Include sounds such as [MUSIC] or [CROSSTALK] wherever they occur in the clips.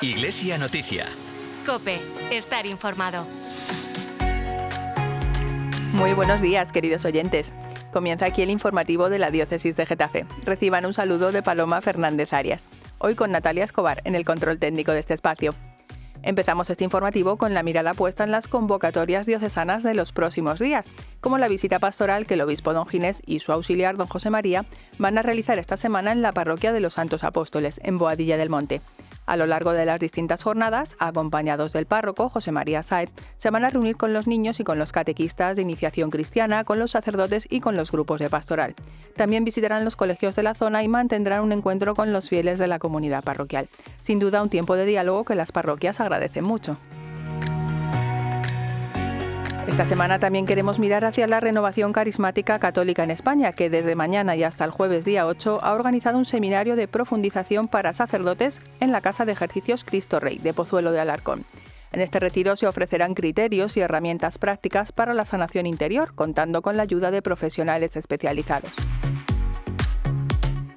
Iglesia Noticia. Cope, estar informado. Muy buenos días, queridos oyentes. Comienza aquí el informativo de la Diócesis de Getafe. Reciban un saludo de Paloma Fernández Arias. Hoy con Natalia Escobar en el control técnico de este espacio. Empezamos este informativo con la mirada puesta en las convocatorias diocesanas de los próximos días, como la visita pastoral que el obispo don Ginés y su auxiliar don José María van a realizar esta semana en la parroquia de los Santos Apóstoles, en Boadilla del Monte. A lo largo de las distintas jornadas, acompañados del párroco José María Saed, se van a reunir con los niños y con los catequistas de iniciación cristiana, con los sacerdotes y con los grupos de pastoral. También visitarán los colegios de la zona y mantendrán un encuentro con los fieles de la comunidad parroquial. Sin duda, un tiempo de diálogo que las parroquias agradecen mucho. Esta semana también queremos mirar hacia la renovación carismática católica en España, que desde mañana y hasta el jueves día 8 ha organizado un seminario de profundización para sacerdotes en la Casa de Ejercicios Cristo Rey de Pozuelo de Alarcón. En este retiro se ofrecerán criterios y herramientas prácticas para la sanación interior, contando con la ayuda de profesionales especializados.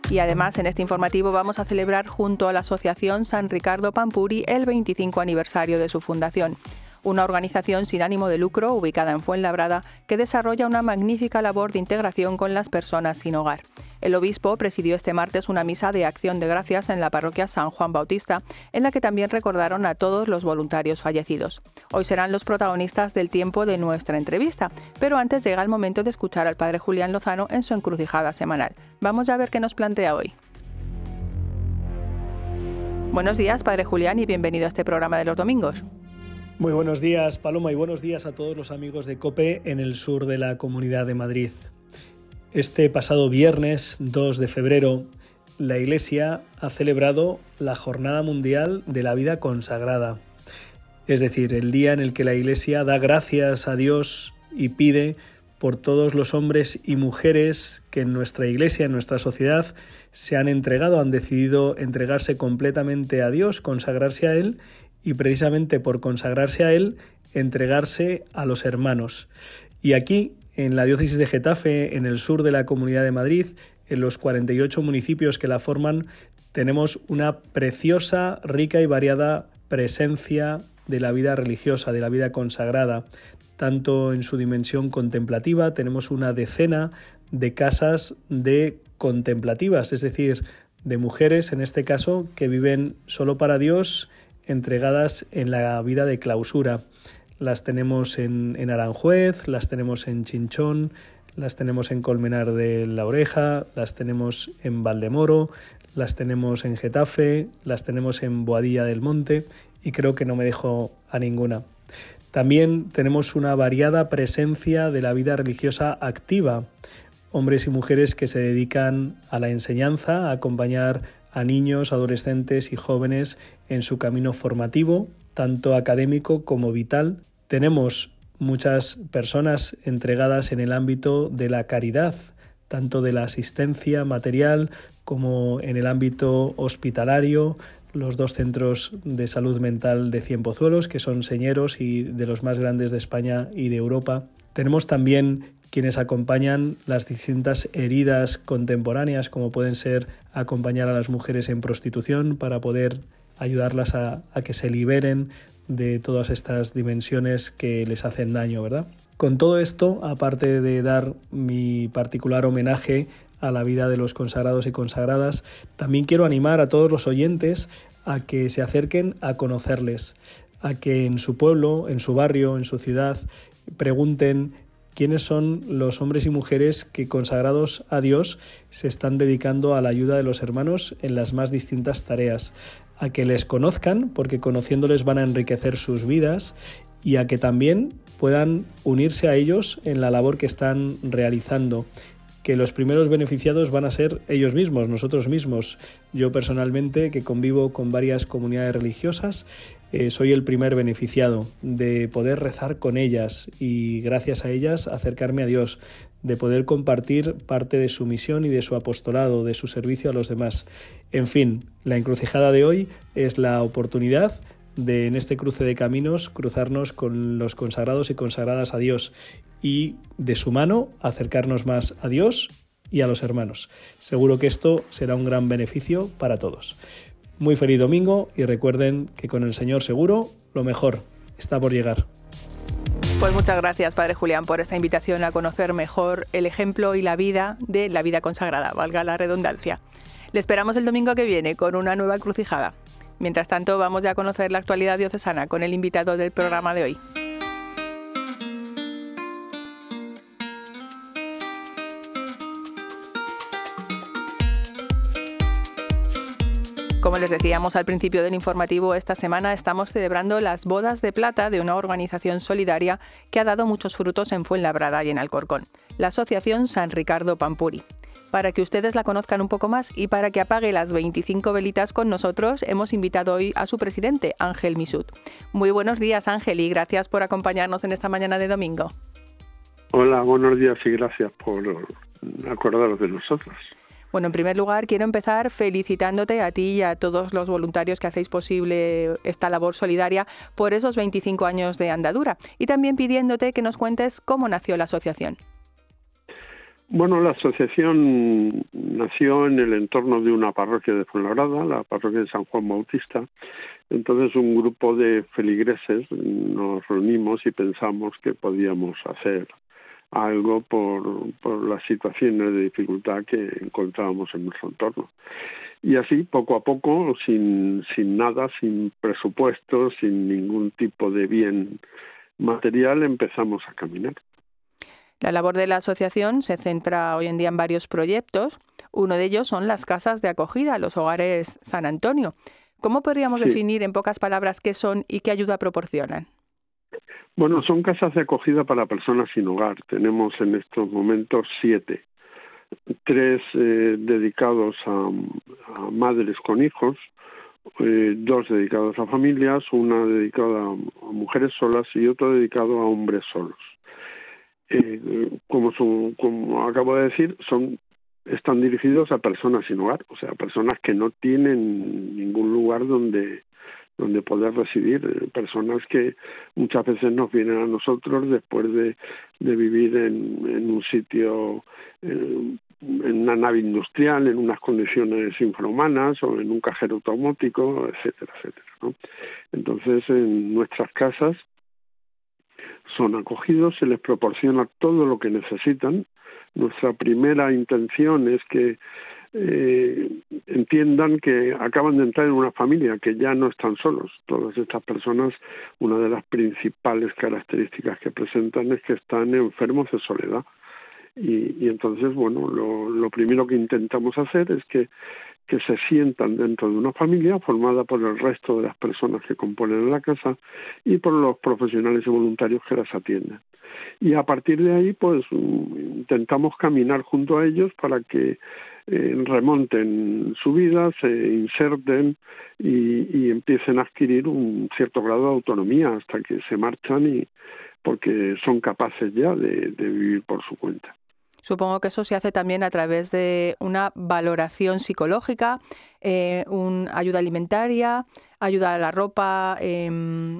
Y además en este informativo vamos a celebrar junto a la Asociación San Ricardo Pampuri el 25 aniversario de su fundación una organización sin ánimo de lucro ubicada en Fuenlabrada que desarrolla una magnífica labor de integración con las personas sin hogar. El obispo presidió este martes una misa de acción de gracias en la parroquia San Juan Bautista, en la que también recordaron a todos los voluntarios fallecidos. Hoy serán los protagonistas del tiempo de nuestra entrevista, pero antes llega el momento de escuchar al padre Julián Lozano en su encrucijada semanal. Vamos a ver qué nos plantea hoy. Buenos días, padre Julián, y bienvenido a este programa de los domingos. Muy buenos días, Paloma, y buenos días a todos los amigos de COPE en el sur de la Comunidad de Madrid. Este pasado viernes 2 de febrero, la Iglesia ha celebrado la Jornada Mundial de la Vida Consagrada, es decir, el día en el que la Iglesia da gracias a Dios y pide por todos los hombres y mujeres que en nuestra Iglesia, en nuestra sociedad, se han entregado, han decidido entregarse completamente a Dios, consagrarse a Él y precisamente por consagrarse a Él, entregarse a los hermanos. Y aquí, en la diócesis de Getafe, en el sur de la Comunidad de Madrid, en los 48 municipios que la forman, tenemos una preciosa, rica y variada presencia de la vida religiosa, de la vida consagrada, tanto en su dimensión contemplativa, tenemos una decena de casas de contemplativas, es decir, de mujeres, en este caso, que viven solo para Dios entregadas en la vida de clausura. Las tenemos en, Aranjuez, las tenemos en Chinchón, las tenemos en Colmenar de la Oreja, las tenemos en Valdemoro, las tenemos en Getafe, las tenemos en Boadilla del Monte y creo que no me dejo a ninguna. También tenemos una variada presencia de la vida religiosa activa, hombres y mujeres que se dedican a la enseñanza, a acompañar a niños, adolescentes y jóvenes en su camino formativo, tanto académico como vital. Tenemos muchas personas entregadas en el ámbito de la caridad, tanto de la asistencia material como en el ámbito hospitalario, los dos centros de salud mental de Cienpozuelos, que son señeros y de los más grandes de España y de Europa. Tenemos también quienes acompañan las distintas heridas contemporáneas, como pueden ser acompañar a las mujeres en prostitución para poder ayudarlas a, que se liberen de todas estas dimensiones que les hacen daño, ¿verdad? Con todo esto, aparte de dar mi particular homenaje a la vida de los consagrados y consagradas, también quiero animar a todos los oyentes a que se acerquen a conocerles, a que en su pueblo, en su barrio, en su ciudad, pregunten quiénes son los hombres y mujeres que consagrados a Dios se están dedicando a la ayuda de los hermanos en las más distintas tareas, a que les conozcan, porque conociéndoles van a enriquecer sus vidas, y a que también puedan unirse a ellos en la labor que están realizando que los primeros beneficiados van a ser ellos mismos, nosotros mismos. Yo personalmente, que convivo con varias comunidades religiosas, eh, soy el primer beneficiado de poder rezar con ellas y gracias a ellas acercarme a Dios, de poder compartir parte de su misión y de su apostolado, de su servicio a los demás. En fin, la encrucijada de hoy es la oportunidad de en este cruce de caminos cruzarnos con los consagrados y consagradas a Dios y de su mano acercarnos más a Dios y a los hermanos. Seguro que esto será un gran beneficio para todos. Muy feliz domingo y recuerden que con el Señor seguro lo mejor está por llegar. Pues muchas gracias, Padre Julián, por esta invitación a conocer mejor el ejemplo y la vida de la vida consagrada, valga la redundancia. Le esperamos el domingo que viene con una nueva crucijada. Mientras tanto, vamos ya a conocer la actualidad diocesana con el invitado del programa de hoy. Como les decíamos al principio del informativo, esta semana estamos celebrando las bodas de plata de una organización solidaria que ha dado muchos frutos en Fuenlabrada y en Alcorcón, la Asociación San Ricardo Pampuri. Para que ustedes la conozcan un poco más y para que apague las 25 velitas con nosotros, hemos invitado hoy a su presidente, Ángel Misut. Muy buenos días, Ángel, y gracias por acompañarnos en esta mañana de domingo. Hola, buenos días y gracias por acordaros de nosotros. Bueno, en primer lugar, quiero empezar felicitándote a ti y a todos los voluntarios que hacéis posible esta labor solidaria por esos 25 años de andadura y también pidiéndote que nos cuentes cómo nació la asociación. Bueno, la asociación nació en el entorno de una parroquia de Fuenlabrada, la parroquia de San Juan Bautista. Entonces un grupo de feligreses nos reunimos y pensamos que podíamos hacer algo por, por las situaciones de dificultad que encontrábamos en nuestro entorno. Y así, poco a poco, sin, sin nada, sin presupuesto, sin ningún tipo de bien material, empezamos a caminar. La labor de la asociación se centra hoy en día en varios proyectos. Uno de ellos son las casas de acogida, los hogares San Antonio. ¿Cómo podríamos definir en pocas palabras qué son y qué ayuda proporcionan? Bueno, son casas de acogida para personas sin hogar. Tenemos en estos momentos siete. Tres eh, dedicados a, madres con hijos, eh, dos dedicados a familias, una dedicada a mujeres solas y otro dedicado a hombres solos. Eh, como, como acabo de decir, son están dirigidos a personas sin hogar, o sea, personas que no tienen ningún lugar donde donde poder residir, eh, personas que muchas veces nos vienen a nosotros después de, de vivir en, en un sitio, en, en una nave industrial, en unas condiciones infrahumanas o en un cajero automático, etcétera, etcétera. ¿no? Entonces, en nuestras casas son acogidos, se les proporciona todo lo que necesitan. Nuestra primera intención es que eh, entiendan que acaban de entrar en una familia, que ya no están solos. Todas estas personas, una de las principales características que presentan es que están enfermos de soledad. Y, y entonces, bueno, lo, primero que intentamos hacer es que que se sientan dentro de una familia formada por el resto de las personas que componen la casa y por los profesionales y voluntarios que las atienden. Y a partir de ahí, pues intentamos caminar junto a ellos para que eh, remonten su vida, se inserten y, y, empiecen a adquirir un cierto grado de autonomía hasta que se marchan y porque son capaces ya de, de vivir por su cuenta. Supongo que eso se hace también a través de una valoración psicológica, eh, un, ayuda alimentaria, ayuda a la ropa, eh,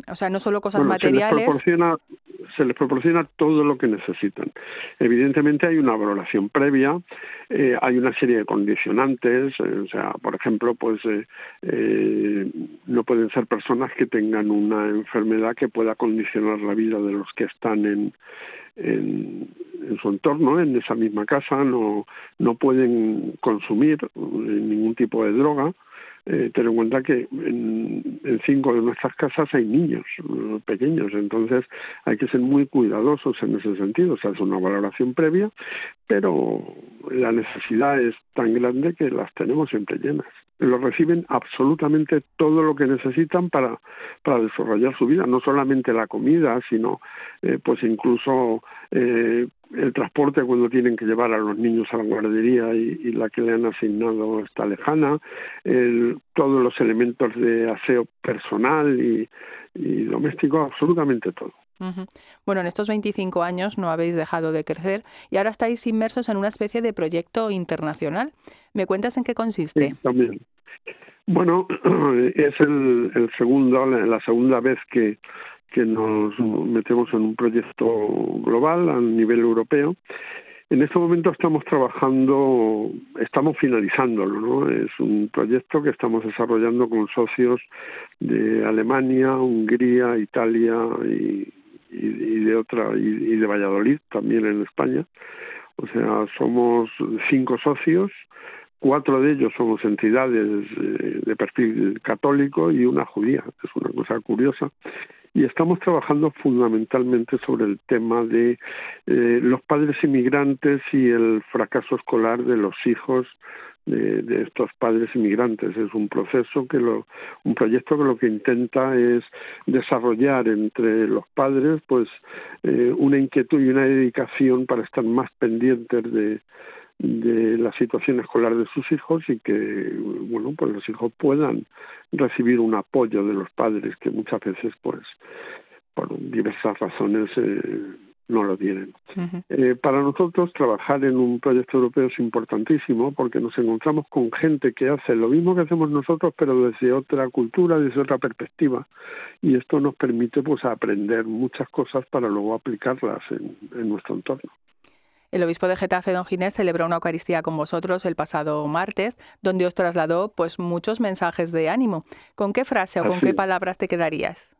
o sea, no solo cosas materiales. Se les, proporciona, se les proporciona todo lo que necesitan. Evidentemente hay una valoración previa, eh, hay una serie de condicionantes, eh, o sea, por ejemplo, pues eh, no pueden ser personas que tengan una enfermedad que pueda condicionar la vida de los que están en, en, en su entorno, en esa misma casa, no, no pueden consumir ningún tipo de droga. Eh, ten en cuenta que en, cinco de nuestras casas hay niños eh, pequeños, entonces hay que ser muy cuidadosos en ese sentido. O sea, es una valoración previa, pero la necesidad es tan grande que las tenemos siempre llenas. Lo reciben absolutamente todo lo que necesitan para, para desarrollar su vida, no solamente la comida, sino eh, pues incluso eh, el transporte cuando tienen que llevar a los niños a la guardería y, y la que le han asignado está lejana, el, todos los elementos de aseo personal y, y doméstico, absolutamente todo. Bueno, en estos 25 años no habéis dejado de crecer y ahora estáis inmersos en una especie de proyecto internacional. ¿Me cuentas en qué consiste? Sí, también. Bueno, [CLEARS THROAT] es el, el segundo, la segunda vez que, que nos metemos en un proyecto global a nivel europeo En este momento estamos trabajando, estamos finalizándolo, ¿no? Es un proyecto que estamos desarrollando con socios de Alemania, Hungría, Italia y, de otra y, de Valladolid, también en España. O sea, somos cinco socios, cuatro de ellos somos entidades eh, de perfil católico y una judía. Es una cosa curiosa y estamos trabajando fundamentalmente sobre el tema de eh, los padres inmigrantes y el fracaso escolar de los hijos de, estos padres inmigrantes. Es un proceso que lo, un proyecto que lo que intenta es desarrollar entre los padres, pues, eh, una inquietud y una dedicación para estar más pendientes de, de la situación escolar de sus hijos y que bueno pues los hijos puedan recibir un apoyo de los padres que muchas veces pues por diversas razones eh, no lo tienen. eh, para nosotros trabajar en un proyecto europeo es importantísimo porque nos encontramos con gente que hace lo mismo que hacemos nosotros pero desde otra cultura, desde otra perspectiva y esto nos permite pues aprender muchas cosas para luego aplicarlas en nuestro entorno. El obispo de Getafe, don Ginés, celebró una Eucaristía con vosotros el pasado martes, donde os trasladó pues muchos mensajes de ánimo. ¿Con qué frase o con qué palabras te quedarías?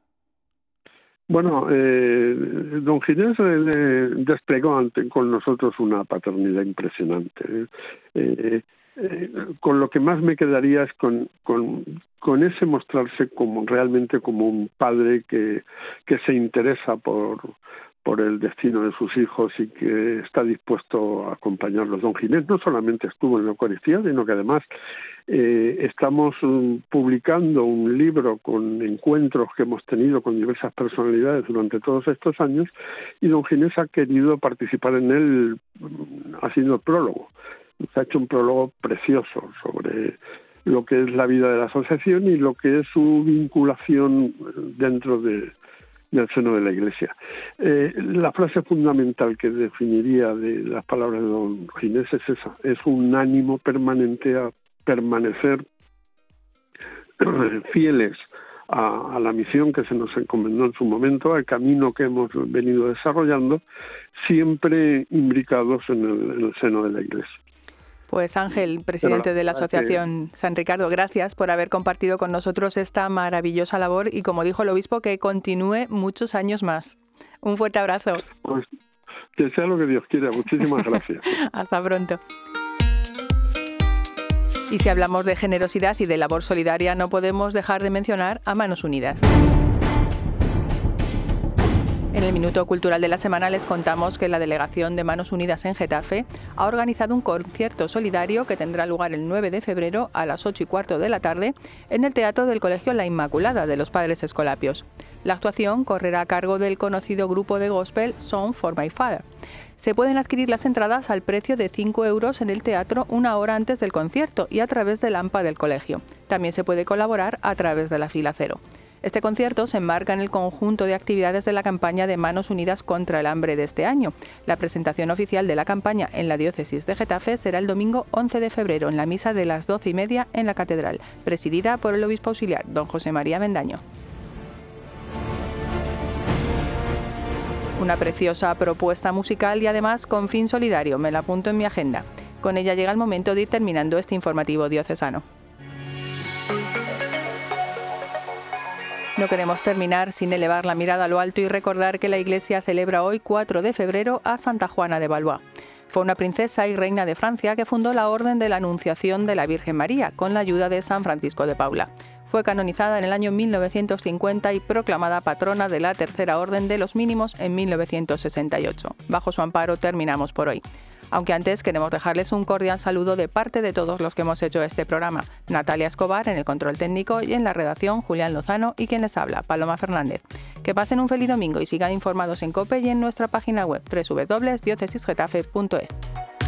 Bueno, eh, don Ginés eh, desplegó ante, con nosotros una paternidad impresionante. Eh, con lo que más me quedaría es con, con, con, ese mostrarse como realmente como un padre que, que se interesa por, por el destino de sus hijos y que está dispuesto a acompañarlos. Don Ginés no solamente estuvo en la Eucaristía, sino que además eh, estamos mm, publicando un libro con encuentros que hemos tenido con diversas personalidades durante todos estos años y don Ginés ha querido participar en él mm, haciendo el prólogo. Se ha hecho un prólogo precioso sobre lo que es la vida de la asociación y lo que es su vinculación dentro de, del seno de la Iglesia. Eh, la frase fundamental que definiría de las palabras de don Ginés es esa, es un ánimo permanente a permanecer [CLEARS THROAT] fieles a, la misión que se nos encomendó en su momento, al camino que hemos venido desarrollando, siempre imbricados en el seno de la Iglesia. Pues Ángel, presidente de la Asociación San Ricardo, gracias por haber compartido con nosotros esta maravillosa labor y como dijo el obispo, que continúe muchos años más. Un fuerte abrazo. Pues que sea lo que Dios quiera. Muchísimas gracias. [LAUGHS] Hasta pronto. Y si hablamos de generosidad y de labor solidaria, no podemos dejar de mencionar a Manos Unidas. En el Minuto Cultural de la Semana les contamos que la Delegación de Manos Unidas en Getafe ha organizado un concierto solidario que tendrá lugar el 9 de febrero a las 8 y cuarto de la tarde en el Teatro del Colegio La Inmaculada de los Padres Escolapios. La actuación correrá a cargo del conocido grupo de gospel Song for My Father. Se pueden adquirir las entradas al precio de 5 euros en el teatro una hora antes del concierto y a través del AMPA del colegio. También se puede colaborar a través de la fila cero. Este concierto se enmarca en el conjunto de actividades de la campaña de Manos Unidas contra el Hambre de este año. La presentación oficial de la campaña en la diócesis de Getafe será el domingo 11 de febrero en la misa de las 12 y media en la catedral, presidida por el obispo auxiliar, don José María Mendaño. Una preciosa propuesta musical y además con fin solidario, me la apunto en mi agenda. Con ella llega el momento de ir terminando este informativo diocesano. No queremos terminar sin elevar la mirada a lo alto y recordar que la Iglesia celebra hoy 4 de febrero a Santa Juana de Valois. Fue una princesa y reina de Francia que fundó la Orden de la Anunciación de la Virgen María con la ayuda de San Francisco de Paula. Fue canonizada en el año 1950 y proclamada patrona de la Tercera Orden de los Mínimos en 1968. Bajo su amparo terminamos por hoy. Aunque antes queremos dejarles un cordial saludo de parte de todos los que hemos hecho este programa. Natalia Escobar en el control técnico y en la redacción Julián Lozano y quien les habla, Paloma Fernández. Que pasen un feliz domingo y sigan informados en COPE y en nuestra página web www.diocesisgetafe.es.